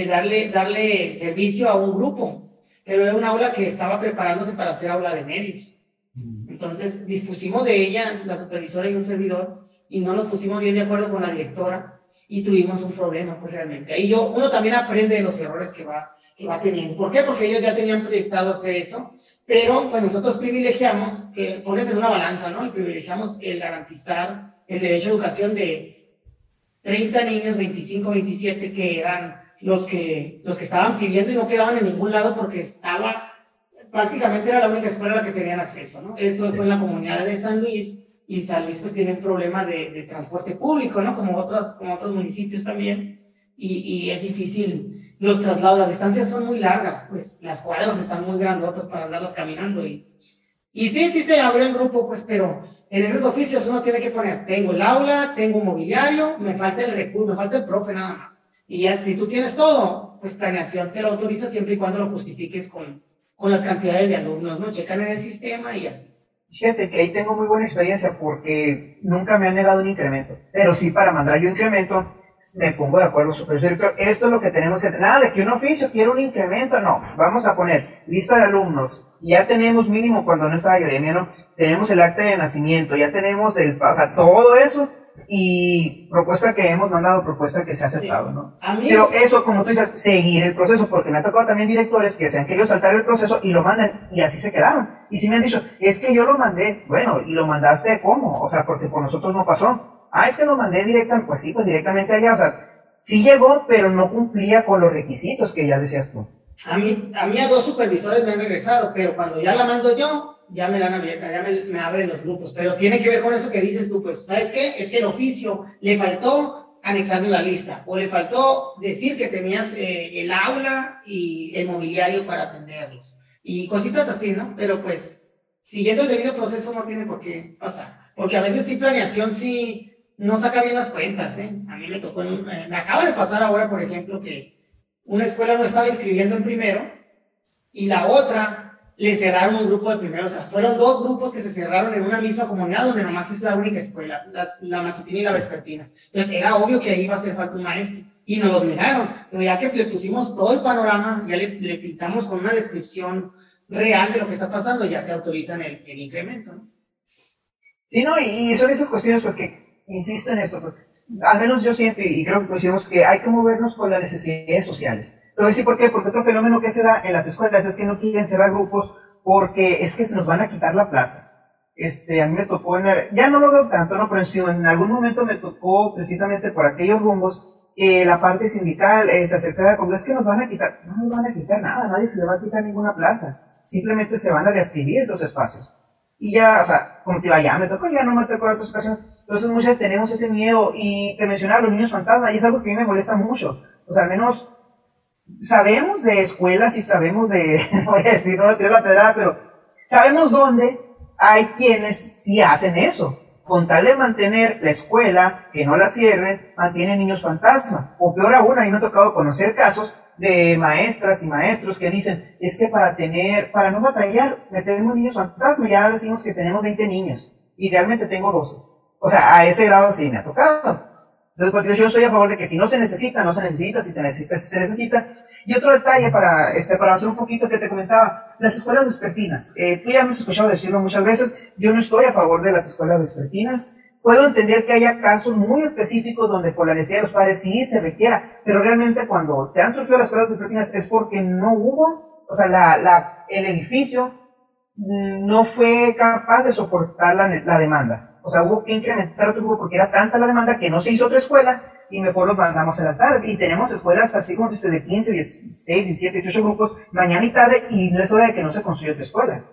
darle, darle servicio a un grupo, pero era un aula que estaba preparándose para ser aula de medios. Entonces dispusimos de ella, la supervisora y un servidor, y no nos pusimos bien de acuerdo con la directora y tuvimos un problema, pues realmente. Ahí yo, uno también aprende de los errores que va, que va teniendo. ¿Por qué? Porque ellos ya tenían proyectado hacer eso, pero pues nosotros privilegiamos, que pones en una balanza, ¿no? Y privilegiamos el garantizar el derecho a educación de 30 niños, 25, 27, que eran los que, los que estaban pidiendo y no quedaban en ningún lado porque estaba, prácticamente era la única escuela a la que tenían acceso, ¿no? Esto fue en la comunidad de San Luis y San Luis pues tiene un problema de, de transporte público, ¿no? Como, otros, como otros municipios también, y, y es difícil los traslados, las distancias son muy largas, pues las cuadras están muy grandotas para andarlas caminando y, y sí, sí se abre el grupo, pues, pero en esos oficios uno tiene que poner, tengo el aula, tengo un mobiliario, me falta el recurso, me falta el profe nada más. Y ya, si tú tienes todo, pues planeación te lo autoriza siempre y cuando lo justifiques con, con las cantidades de alumnos, ¿no? Checan en el sistema y así. Fíjate que ahí tengo muy buena experiencia porque nunca me han negado un incremento. Pero sí, para mandar yo incremento, me pongo de acuerdo, supervisor, esto es lo que tenemos que nada de que un oficio quiere un incremento, no, vamos a poner lista de alumnos, ya tenemos mínimo cuando no estaba Yoremia, ¿no? Tenemos el acta de nacimiento, ya tenemos el, o sea, todo eso, y propuesta que hemos mandado, propuesta que se ha aceptado, ¿no? Pero eso, como tú dices, seguir el proceso, porque me ha tocado también directores que se han querido saltar el proceso y lo mandan, y así se quedaron. Y si me han dicho, es que yo lo mandé, bueno, y lo mandaste cómo, o sea, porque por nosotros no pasó Ah, es que lo mandé directamente, pues sí, pues directamente allá, o sea, sí llegó, pero no cumplía con los requisitos que ya decías tú. A mí, a mí a dos supervisores me han regresado, pero cuando ya la mando yo, ya me la han abierto, ya me, abren los grupos. Pero tiene que ver con eso que dices tú, pues, ¿sabes qué? Es que el oficio le faltó anexarle la lista, o le faltó decir que tenías eh, el aula y el mobiliario para atenderlos. Y cositas así, ¿no? Pero pues, siguiendo el debido proceso no tiene por qué pasar. Porque a veces sí planeación sí no saca bien las cuentas, ¿eh? A mí me tocó, eh, me acaba de pasar ahora, por ejemplo, que una escuela no estaba inscribiendo en primero y la otra le cerraron un grupo de primero, o sea, fueron dos grupos que se cerraron en una misma comunidad donde nomás es la única escuela, la, matutina y la vespertina. Entonces era obvio que ahí iba a hacer falta un maestro y nos los miraron, pero ya que le pusimos todo el panorama, ya le, pintamos con una descripción real de lo que está pasando, ya te autorizan el, el incremento, ¿no? Sí, no, y, y son esas cuestiones pues que insisto en esto, pues, al menos yo siento y creo que coincidimos que hay que movernos con las necesidades sociales. Entonces, ¿sí por qué? Porque otro fenómeno que se da en las escuelas es que no quieren cerrar grupos porque es que se nos van a quitar la plaza. Este, a mí me tocó, ya no lo veo tanto, ¿no? Pero en algún momento me tocó precisamente por aquellos rumbos eh, la parte sindical eh, se acercaba con es que nos van a quitar, no nos van a quitar nada, nadie se le va a quitar ninguna plaza, simplemente se van a reescribir esos espacios. Y ya, o sea, como te iba, ya me tocó, ya no me tocó en otras ocasiones. Entonces muchas tenemos ese miedo y te mencionaba los niños fantasma y es algo que a mí me molesta mucho. O sea, al menos sabemos de escuelas y sabemos de, voy a decir, no le tiré la pedrada, pero sabemos dónde hay quienes sí hacen eso. Con tal de mantener la escuela, que no la cierren, mantienen niños fantasma. O peor aún, a mí me ha tocado conocer casos de maestras y maestros que dicen, es que para tener, para no batallar, metemos niños fantasma, ya decimos que tenemos 20 niños, y realmente tengo 12. O sea, a ese grado sí me ha tocado. Entonces, porque yo soy a favor de que si no se necesita, no se necesita, si se necesita, si se necesita. Y otro detalle para, este, para hacer un poquito que te comentaba, las escuelas vespertinas. Eh, tú ya me has escuchado decirlo muchas veces, yo no estoy a favor de las escuelas vespertinas. Puedo entender que haya casos muy específicos donde por la necesidad de los padres sí se requiera, pero realmente cuando se han surgido las escuelas vespertinas es porque no hubo, o sea, la, la, el edificio no fue capaz de soportar la, la demanda. O sea, hubo que incrementar otro grupo porque era tanta la demanda que no se hizo otra escuela y mejor los mandamos a la tarde. Y tenemos escuelas así como dice, de 15, 16, 17, 18 grupos mañana y tarde y no es hora de que no se construya otra escuela.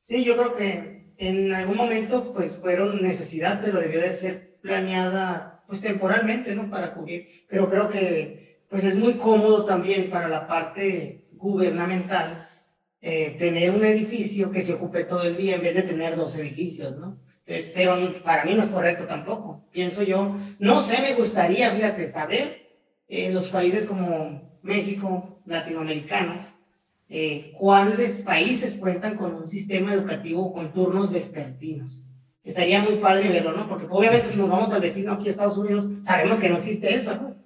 Sí, yo creo que en algún momento pues fueron necesidad, pero debió de ser planeada pues temporalmente, ¿no? Para cubrir. Pero creo que pues es muy cómodo también para la parte gubernamental eh, tener un edificio que se ocupe todo el día en vez de tener dos edificios, ¿no? Entonces, pero para mí no es correcto tampoco, pienso yo. No sé, me gustaría, fíjate, saber en los países como México, latinoamericanos, eh, cuáles países cuentan con un sistema educativo con turnos vespertinos. Estaría muy padre verlo, ¿no? Porque obviamente si nos vamos al vecino aquí a Estados Unidos, sabemos que no existe eso, pues.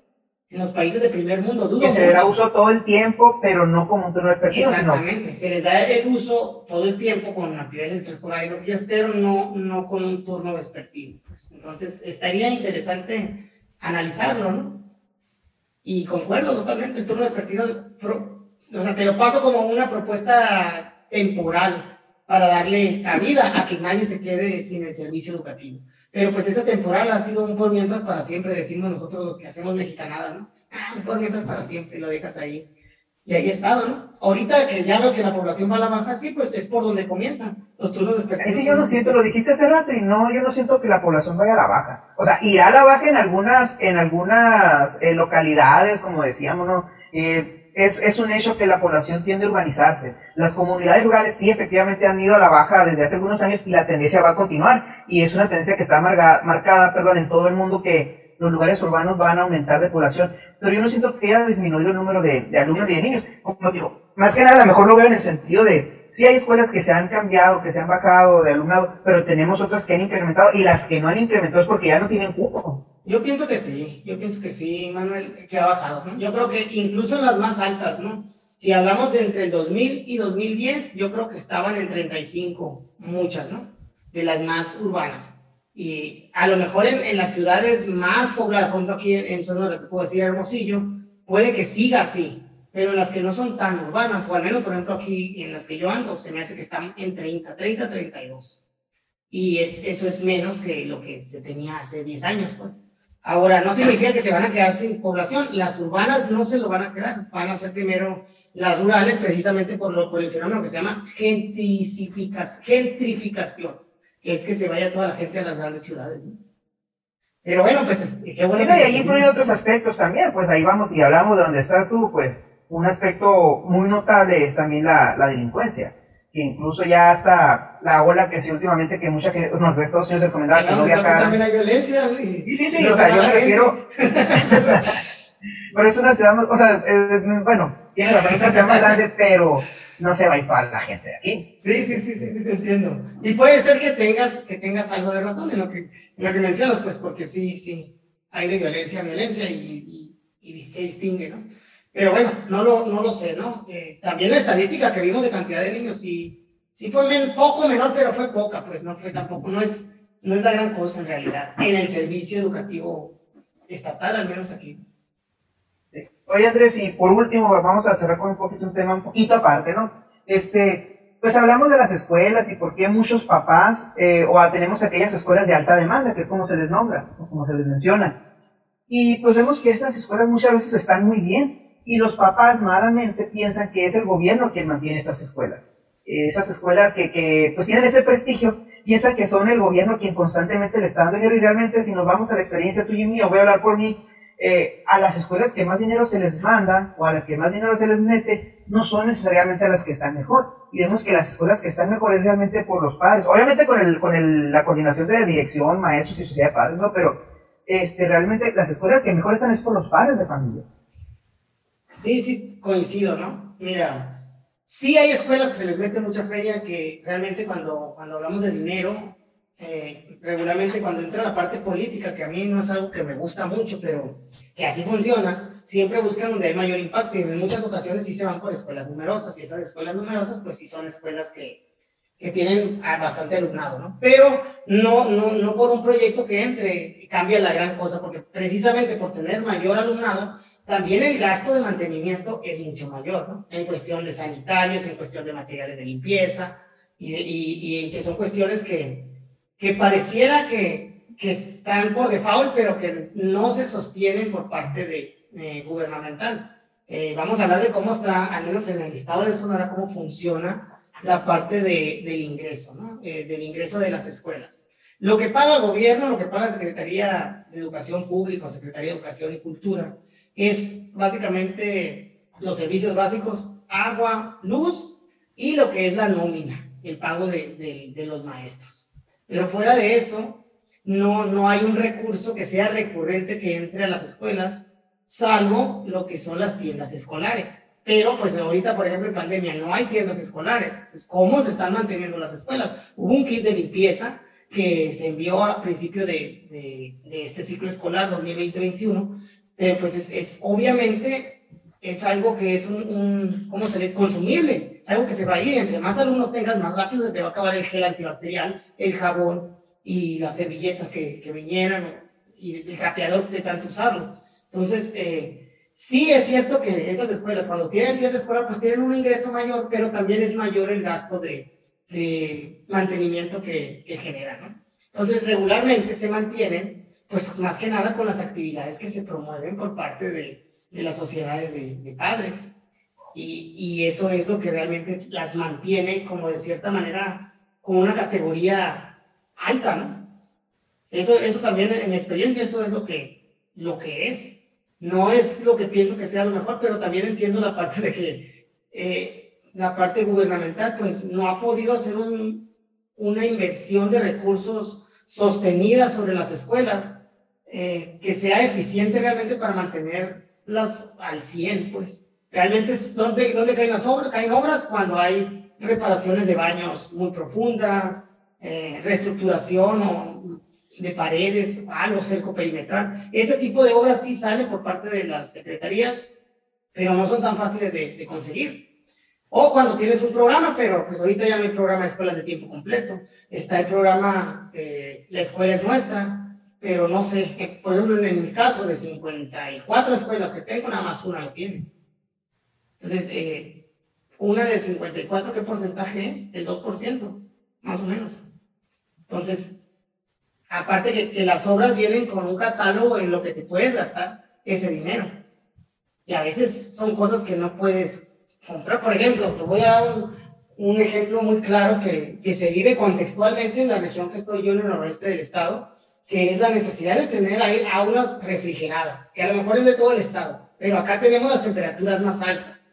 En los países de primer mundo, dudo. Que se le da uso todo el tiempo, pero no como un turno vespertino. Exactamente, se les da el uso todo el tiempo con actividades extraescolares, pero no, no con un turno vespertino. Pues. Entonces, estaría interesante analizarlo, ¿no? Y concuerdo totalmente, el turno vespertino o sea, te lo paso como una propuesta temporal para darle cabida a que nadie se quede sin el servicio educativo. Pero pues esa temporal ha sido un por mientras para siempre, decimos nosotros los que hacemos mexicanada, ¿no? Ah, un por mientras para siempre, lo dejas ahí. Y ahí he estado, ¿no? Ahorita que ya veo que la población va a la baja, sí, pues es por donde comienzan los turnos vespertinos. Sí, yo no siento, lo dijiste hace rato y no, yo no siento que la población vaya a la baja. O sea, irá a la baja en algunas, en algunas eh, localidades, como decíamos, ¿no? Eh, es, es, un hecho que la población tiende a urbanizarse. Las comunidades rurales sí efectivamente han ido a la baja desde hace algunos años y la tendencia va a continuar. Y es una tendencia que está marcada, perdón, en todo el mundo que los lugares urbanos van a aumentar de población. Pero yo no siento que haya disminuido el número de, de alumnos y de niños. Como digo, más que nada a lo mejor lo veo en el sentido de, sí hay escuelas que se han cambiado, que se han bajado de alumnado, pero tenemos otras que han incrementado y las que no han incrementado es porque ya no tienen cupo. Yo pienso que sí, yo pienso que sí, Manuel, que ha bajado. ¿no? Yo creo que incluso en las más altas, ¿no? Si hablamos de entre el 2000 y 2010, yo creo que estaban en 35, muchas, ¿no? De las más urbanas. Y a lo mejor en, en las ciudades más pobladas, por ejemplo aquí en, en Sonora, te puedo decir Hermosillo, puede que siga así, pero en las que no son tan urbanas, o al menos, por ejemplo, aquí en las que yo ando, se me hace que están en 30, 30, 32. Y es, eso es menos que lo que se tenía hace 10 años, pues. Ahora, no significa que se van a quedar sin población. Las urbanas no se lo van a quedar. Van a ser primero las rurales, precisamente por, lo, por el fenómeno que se llama gentrificación, que es que se vaya toda la gente a las grandes ciudades. Pero bueno, pues qué bueno. Y, ahí influyen otros aspectos también. Pues ahí vamos y hablamos de donde estás tú, pues un aspecto muy notable es también la, la delincuencia que incluso ya hasta la ola que sí últimamente que mucha gente nos ve Estados Unidos recomendaba que no viajaran. también hay violencia. Y, sí, sí, o sea, yo me refiero. pero es una ciudad, o sea, bueno, tiene la ciudad más grande, pero no se va a ir para la gente de aquí. Sí, sí, sí, sí, te entiendo. Y puede ser que tengas, que tengas algo de razón en lo que, en lo que mencionas, pues porque sí, sí, hay de violencia a violencia y, y, y se distingue, ¿no? Pero bueno, no lo, no lo sé, ¿no? Eh, también la estadística que vimos de cantidad de niños, sí, sí fue poco menor, pero fue poca, pues no fue tampoco, no es, no es la gran cosa en realidad, en el servicio educativo estatal, al menos aquí. Oye Andrés, y por último vamos a cerrar con un poquito un tema un poquito aparte, ¿no? Este, pues hablamos de las escuelas y por qué muchos papás, eh, o tenemos aquellas escuelas de alta demanda, que es como se les nombra, o como se les menciona Y pues vemos que estas escuelas muchas veces están muy bien y los papás malamente piensan que es el gobierno quien mantiene estas escuelas. Esas escuelas que, que pues tienen ese prestigio, piensan que son el gobierno quien constantemente le está dando dinero y realmente si nos vamos a la experiencia tuya y mía, voy a hablar por mí, eh, a las escuelas que más dinero se les manda o a las que más dinero se les mete, no son necesariamente las que están mejor. Y vemos que las escuelas que están mejor es realmente por los padres. Obviamente con, el, con el, la coordinación de la dirección, maestros y sociedad de padres, ¿no? Pero este, realmente las escuelas que mejor están es por los padres de familia. Sí, sí, coincido, ¿no? Mira, sí hay escuelas que se les mete mucha feria que realmente cuando, cuando hablamos de dinero, eh, regularmente cuando entra la parte política, que a mí no es algo que me gusta mucho, pero que así funciona, siempre buscan donde hay mayor impacto y en muchas ocasiones sí se van por escuelas numerosas y esas escuelas numerosas pues sí son escuelas que, que tienen bastante alumnado, ¿no? Pero no, no, no por un proyecto que entre y cambia la gran cosa, porque precisamente por tener mayor alumnado, también el gasto de mantenimiento es mucho mayor, ¿no? En cuestión de sanitarios, en cuestión de materiales de limpieza, y, y, y que son cuestiones que, que pareciera que, que están por default, pero que no se sostienen por parte de eh, gubernamental. Eh, vamos a hablar de cómo está, al menos en el estado de Sonora, cómo funciona la parte de, del ingreso, ¿no? Eh, del ingreso de las escuelas. Lo que paga el gobierno, lo que paga Secretaría de Educación Pública o Secretaría de Educación y Cultura, es básicamente los servicios básicos, agua, luz y lo que es la nómina, el pago de, de, los maestros. Pero fuera de eso, no, no hay un recurso que sea recurrente que entre a las escuelas, salvo lo que son las tiendas escolares. Pero pues ahorita, por ejemplo, en pandemia no hay tiendas escolares. Entonces, ¿cómo se están manteniendo las escuelas? Hubo un kit de limpieza que se envió a principio de, de, de este ciclo escolar 2020-21, pero pues es, es, obviamente es algo que es un, un, ¿cómo se dice? Consumible. Es algo que se va a ir. Entre más alumnos tengas, más rápido se te va a acabar el gel antibacterial, el jabón y las servilletas que, que vinieran y el trapeador de tanto usarlo. Entonces, eh, sí es cierto que esas escuelas, cuando tienen tienda de escuela, pues tienen un ingreso mayor, pero también es mayor el gasto de, de mantenimiento que, que generan, ¿no? Entonces, regularmente se mantienen, pues más que nada con las actividades que se promueven por parte de, de las sociedades de, de padres. Y, y, eso es lo que realmente las mantiene como de cierta manera con una categoría alta, ¿no? Eso, eso también en mi experiencia, eso es lo que, lo que es. No es lo que pienso que sea lo mejor, pero también entiendo la parte de que eh, la parte gubernamental pues no ha podido hacer un, una inversión de recursos sostenida sobre las escuelas eh, que sea eficiente realmente para mantener las al 100, pues. Realmente es donde, caen las obras, caen obras cuando hay reparaciones de baños muy profundas, eh, reestructuración de paredes, algo cerco perimetral. Ese tipo de obras sí sale por parte de las secretarías, pero no son tan fáciles de, de conseguir. O cuando tienes un programa, pero pues ahorita ya no hay programa de escuelas de tiempo completo. Está el programa eh, La Escuela es Nuestra, pero no sé, eh, por ejemplo, en mi caso de 54 escuelas que tengo, nada más una lo tiene. Entonces, eh, una de 54, ¿qué porcentaje es? El 2%, más o menos. Entonces, aparte que, que las obras vienen con un catálogo en lo que te puedes gastar ese dinero. Y a veces son cosas que no puedes comprar. Por ejemplo, te voy a dar un, un ejemplo muy claro que, que se vive contextualmente en la región que estoy yo en el noroeste del estado que es la necesidad de tener ahí aulas refrigeradas, que a lo mejor es de todo el estado, pero acá tenemos las temperaturas más altas.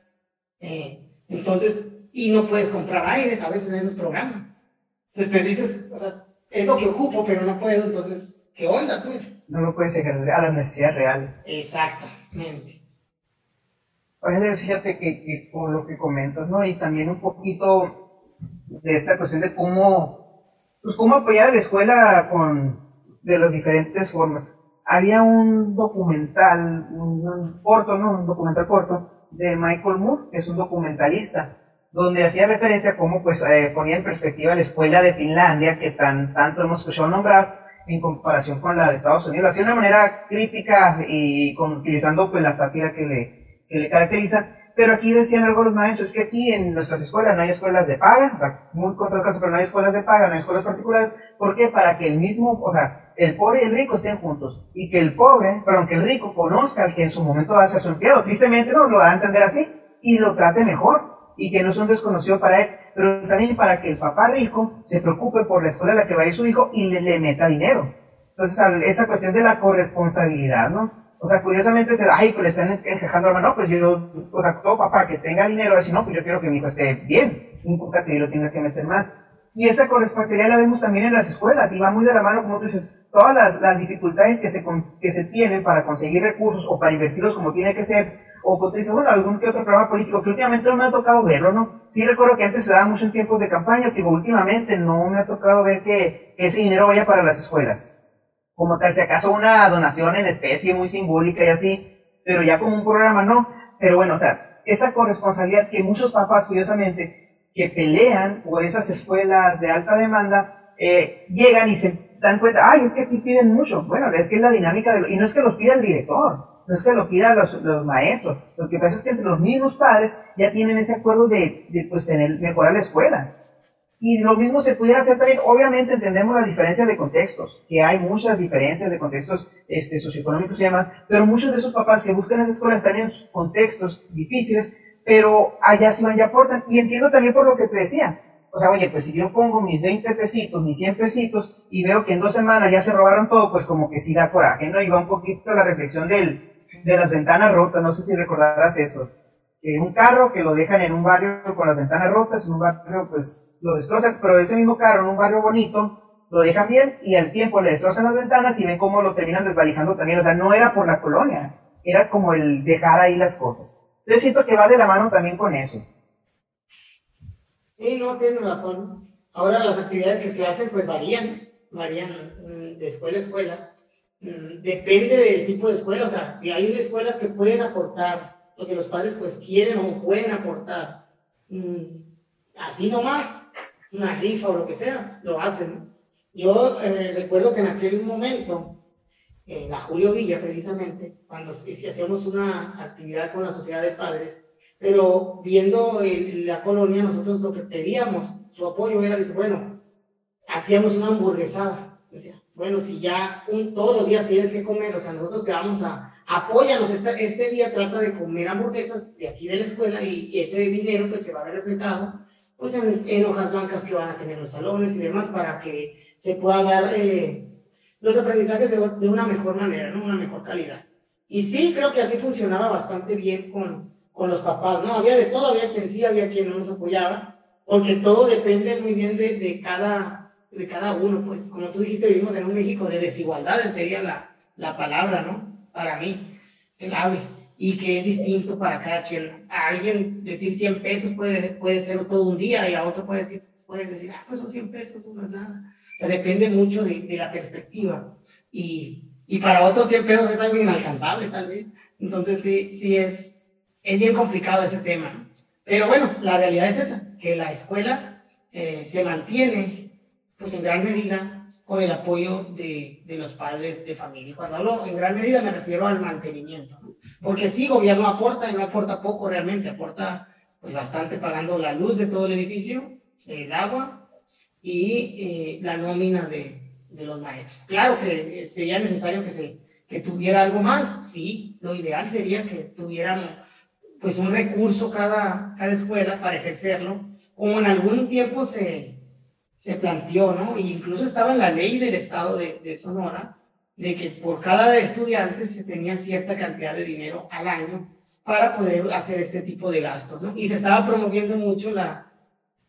Eh, entonces, y no puedes comprar aires a veces en esos programas. Entonces te dices, o sea, es lo que ocupo, pero no puedo, entonces, ¿qué onda, pues? No lo puedes ejercer a la necesidad real. Exactamente. Oye, fíjate que, que con lo que comentas, ¿no? Y también un poquito de esta cuestión de cómo, pues cómo apoyar a la escuela con, de las diferentes formas. Había un documental, un, corto, ¿no? Un documental corto de Michael Moore, que es un documentalista, donde hacía referencia a cómo pues eh, ponía en perspectiva la escuela de Finlandia, que tan, tanto hemos escuchado nombrar, en comparación con la de Estados Unidos. Lo hacía de una manera crítica y con, utilizando pues la sátira que le, que le caracteriza, Pero aquí decían algo los maestros, es que aquí en nuestras escuelas no hay escuelas de paga, o sea, muy contra el caso, pero no hay escuelas de paga, no hay escuelas particulares. ¿Por qué? Para que el mismo, o sea, el pobre y el rico estén juntos. Y que el pobre, perdón, que el rico conozca al que en su momento va a ser su empleado. Tristemente no lo da a entender así. Y lo trate mejor. Y que no es un desconocido para él. Pero también para que el papá rico se preocupe por la escuela a la que va a ir su hijo y le, le meta dinero. Entonces, esa cuestión de la corresponsabilidad, ¿no? O sea, curiosamente, se, ay, pues le están encajando a no, pues yo, o sea, todo papá que tenga dinero, así, no, pues yo quiero que mi hijo esté bien, no importa que yo lo tenga que meter más. Y esa corresponsabilidad la vemos también en las escuelas, y va muy de la mano, como tú dices, todas las, las dificultades que se, que se tienen para conseguir recursos o para invertirlos como tiene que ser, o como tú dices, bueno, algún que otro programa político, que últimamente no me ha tocado verlo, ¿no? Sí recuerdo que antes se daba mucho en tiempos de campaña, que últimamente no me ha tocado ver que ese dinero vaya para las escuelas como tal, si acaso una donación en especie muy simbólica y así, pero ya como un programa no. Pero bueno, o sea, esa corresponsabilidad que muchos papás, curiosamente, que pelean por esas escuelas de alta demanda, eh, llegan y se dan cuenta, ay, es que aquí piden mucho. Bueno, es que es la dinámica, de y no es que los pida el director, no es que lo pida los, los maestros, lo que pasa es que entre los mismos padres ya tienen ese acuerdo de, de pues, tener, mejorar la escuela. Y lo mismo se pudiera hacer también, obviamente entendemos la diferencia de contextos, que hay muchas diferencias de contextos este, socioeconómicos y demás, pero muchos de esos papás que buscan en escuela están en contextos difíciles, pero allá sí van y aportan. Y entiendo también por lo que te decía. O sea, oye, pues si yo pongo mis 20 pesitos, mis 100 pesitos, y veo que en dos semanas ya se robaron todo, pues como que sí da coraje, ¿no? Y va un poquito la reflexión del, de las ventanas rotas, no sé si recordarás eso. Un carro que lo dejan en un barrio con las ventanas rotas, en un barrio pues lo destrozan, pero ese mismo carro en un barrio bonito, lo dejan bien y al tiempo le destrozan las ventanas y ven cómo lo terminan desvalijando también. O sea, no era por la colonia, era como el dejar ahí las cosas. Yo siento que va de la mano también con eso. Sí, no, tiene razón. Ahora las actividades que se hacen pues varían, varían mm, de escuela a escuela. Mm, depende del tipo de escuela, o sea, si hay escuelas que pueden aportar lo que los padres pues quieren o pueden aportar, mm, así nomás, una rifa o lo que sea, lo hacen. Yo eh, recuerdo que en aquel momento, en la Julio Villa precisamente, cuando hacíamos una actividad con la sociedad de padres, pero viendo la colonia, nosotros lo que pedíamos, su apoyo era, dice, bueno, hacíamos una hamburguesada. Decía, bueno, si ya un, todos los días tienes que comer, o sea, nosotros te vamos a, apóyanos, este, día trata de comer hamburguesas de aquí de la escuela y ese dinero pues se va a ver reflejado pues en, hojas blancas que van a tener los salones y demás para que se pueda dar eh, los aprendizajes de, una mejor manera. Una mejor calidad. Y sí, creo que así funcionaba bastante bien con, con los papás, ¿no? Había de todo, había quien sí, había quien no nos apoyaba, porque todo depende muy bien de, de cada, de cada uno, pues como tú dijiste, vivimos en un México de desigualdades, sería la, la palabra, ¿no? Para mí, el ave y que es distinto para cada quien. A alguien decir 100 pesos puede, puede ser todo un día y a otro puede decir, puedes decir, ah, pues son 100 pesos, no es nada. O sea, depende mucho de, de la perspectiva. Y, y, para otros 100 pesos es algo inalcanzable, tal vez. Entonces, sí, sí es, es bien complicado ese tema. Pero bueno, la realidad es esa, que la escuela eh, se mantiene, pues en gran medida, con el apoyo de, de, los padres de familia. Y cuando hablo en gran medida me refiero al mantenimiento, ¿no? porque sí, gobierno aporta y no aporta poco realmente, aporta pues bastante pagando la luz de todo el edificio, el agua y eh, la nómina de, de, los maestros. Claro que sería necesario que se que tuviera algo más, sí, lo ideal sería que tuviéramos pues un recurso cada, cada escuela para ejercerlo, como en algún tiempo se, se planteó, ¿no? E incluso estaba en la ley del estado de, Sonora, de que por cada estudiante se tenía cierta cantidad de dinero al año para poder hacer este tipo de gastos, ¿no? Y se estaba promoviendo mucho la,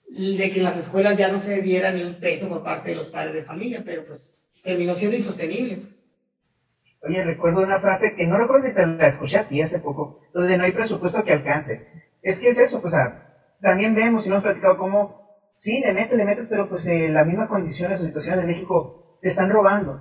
de que en las escuelas ya no se diera ni un peso por parte de los padres de familia, pero pues terminó siendo insostenible. Pues. Oye, recuerdo una frase que no recuerdo si te la escuché a ti hace poco, donde no hay presupuesto que alcance. Es que es eso, pues, o sea, también vemos y hemos platicado cómo Sí, le metes, le metes, pero pues eh, las mismas condiciones o situaciones de México te están robando.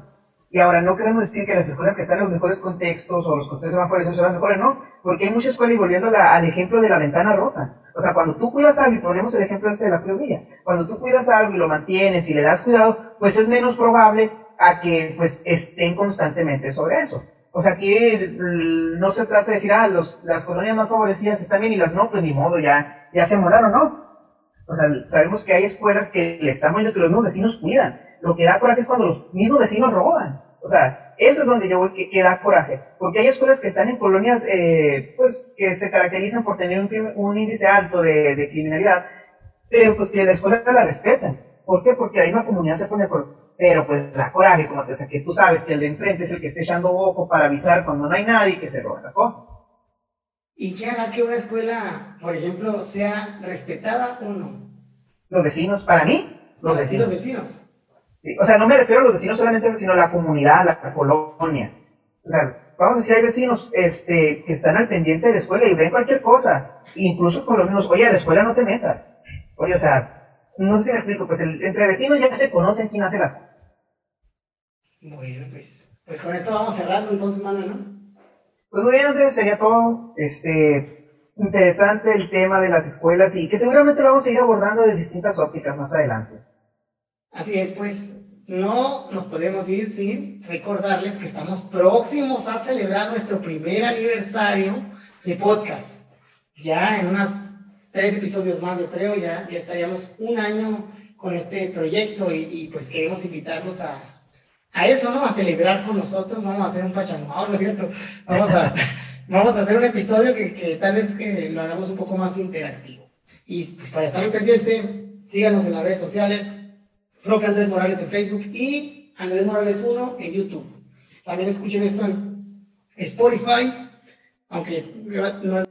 Y ahora no queremos decir que las escuelas que están en los mejores contextos o los contextos más fuertes son mejores, no, porque hay muchas escuelas y volviendo al ejemplo de la ventana rota. O sea, cuando tú cuidas algo, y ponemos el ejemplo este de la pluvia, cuando tú cuidas algo y lo mantienes y le das cuidado, pues es menos probable a que pues estén constantemente sobre eso. O sea, aquí mm, no se trata de decir, ah, las colonias más favorecidas están bien y las no, pues ni modo, ya, ya se moraron, ¿no? O sea, sabemos que hay escuelas que le están viendo que los mismos vecinos cuidan. Lo que da coraje es cuando los mismos vecinos roban. O sea, eso es donde yo voy que, da coraje. Porque hay escuelas que están en colonias, eh, pues, que se caracterizan por tener un, índice alto de, criminalidad, pero pues que la escuela la respetan. ¿Por qué? Porque ahí la comunidad se pone por... Pero pues da coraje, como o que tú sabes que el de enfrente es el que está echando ojo para avisar cuando no hay nadie que se roban las cosas. ¿Y qué hará que una escuela, por ejemplo, sea respetada o no? Los vecinos, para mí, los vecinos. Los vecinos. Sí, o sea, no me refiero a los vecinos solamente, sino a la comunidad, la colonia. O sea, vamos a decir, hay vecinos este, que están al pendiente de la escuela y ven cualquier cosa. Incluso con los mismos, oye, a la escuela no te metas. Oye, o sea, no sé si me explico, pues el- entre vecinos ya se conocen quién hace las cosas. Bueno, pues, pues con esto vamos cerrando entonces, Manuel, ¿no? Pues muy bien, Andrés, sería todo. Este, interesante el tema de las escuelas y que seguramente lo vamos a ir abordando de distintas ópticas más adelante. Así es, pues no nos podemos ir sin recordarles que estamos próximos a celebrar nuestro primer aniversario de podcast. Ya en unos tres episodios más, yo creo, ya, ya estaríamos un año con este proyecto y, y, pues queremos invitarlos a, a eso, ¿no? A celebrar con nosotros, vamos a hacer un pachamao, ¿no es cierto? Vamos a, vamos a hacer un episodio que, que tal vez que lo hagamos un poco más interactivo. Y pues para estar al pendiente, síganos en las redes sociales, Profe Andrés Morales en Facebook y Andrés Morales 1 en YouTube. También escuchen esto en Spotify, aunque no,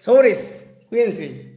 Sobres, cuídense.